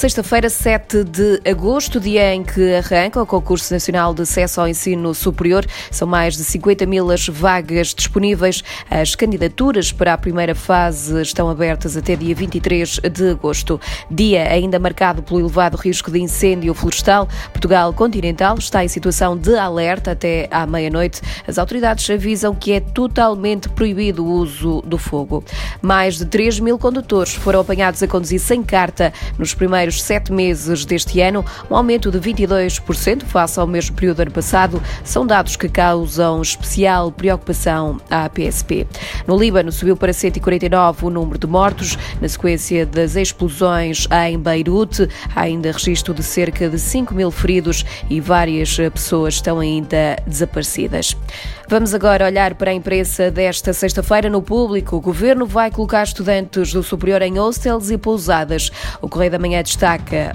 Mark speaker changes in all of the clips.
Speaker 1: Sexta-feira, 7 de agosto, dia em que arranca o Concurso Nacional de Acesso ao Ensino Superior. São mais de 50 mil as vagas disponíveis. As candidaturas para a primeira fase estão abertas até dia 23 de agosto. Dia ainda marcado pelo elevado risco de incêndio florestal. Portugal continental está em situação de alerta até à meia-noite. As autoridades avisam que é totalmente proibido o uso do fogo. Mais de 3 mil condutores foram apanhados a conduzir sem carta nos primeiros primeiros sete meses deste ano, um aumento de 22% face ao mesmo período do ano passado, são dados que causam especial preocupação à PSP. No Líbano, subiu para 149 o número de mortos, na sequência das explosões em Beirute. Há ainda registro de cerca de 5 mil feridos e várias pessoas estão ainda desaparecidas. Vamos agora olhar para a imprensa desta sexta-feira no público. O governo vai colocar estudantes do superior em hostels e pousadas. O Correio da Manhã destaca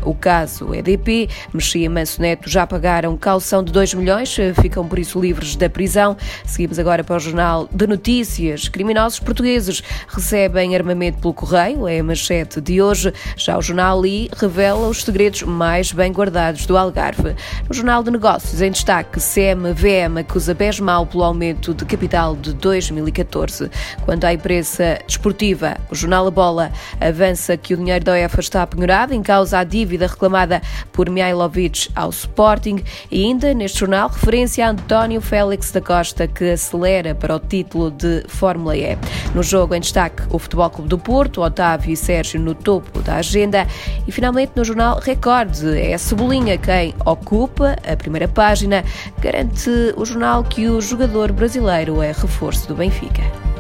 Speaker 1: o caso EDP. Mexia e Manso Neto já pagaram caução de 2 milhões, ficam por isso livres da prisão. Seguimos agora para o Jornal de Notícias. Criminosos portugueses recebem armamento pelo Correio, é a manchete de hoje. Já o Jornal Li revela os segredos mais bem guardados do Algarve. No Jornal de Negócios, em destaque, CMVM acusa pés mal pelo aumento de capital de 2014. Quanto à imprensa desportiva, o jornal A Bola avança que o dinheiro da UEFA está penhorado, em causa a dívida reclamada por Mihailovic ao Sporting e ainda neste jornal referência a António Félix da Costa que acelera para o título de Fórmula E. No jogo em destaque o Futebol Clube do Porto, Otávio e Sérgio no topo da agenda e finalmente no jornal Record é a Cebolinha quem ocupa a primeira página, garante o jornal que o jogador brasileiro é reforço do Benfica.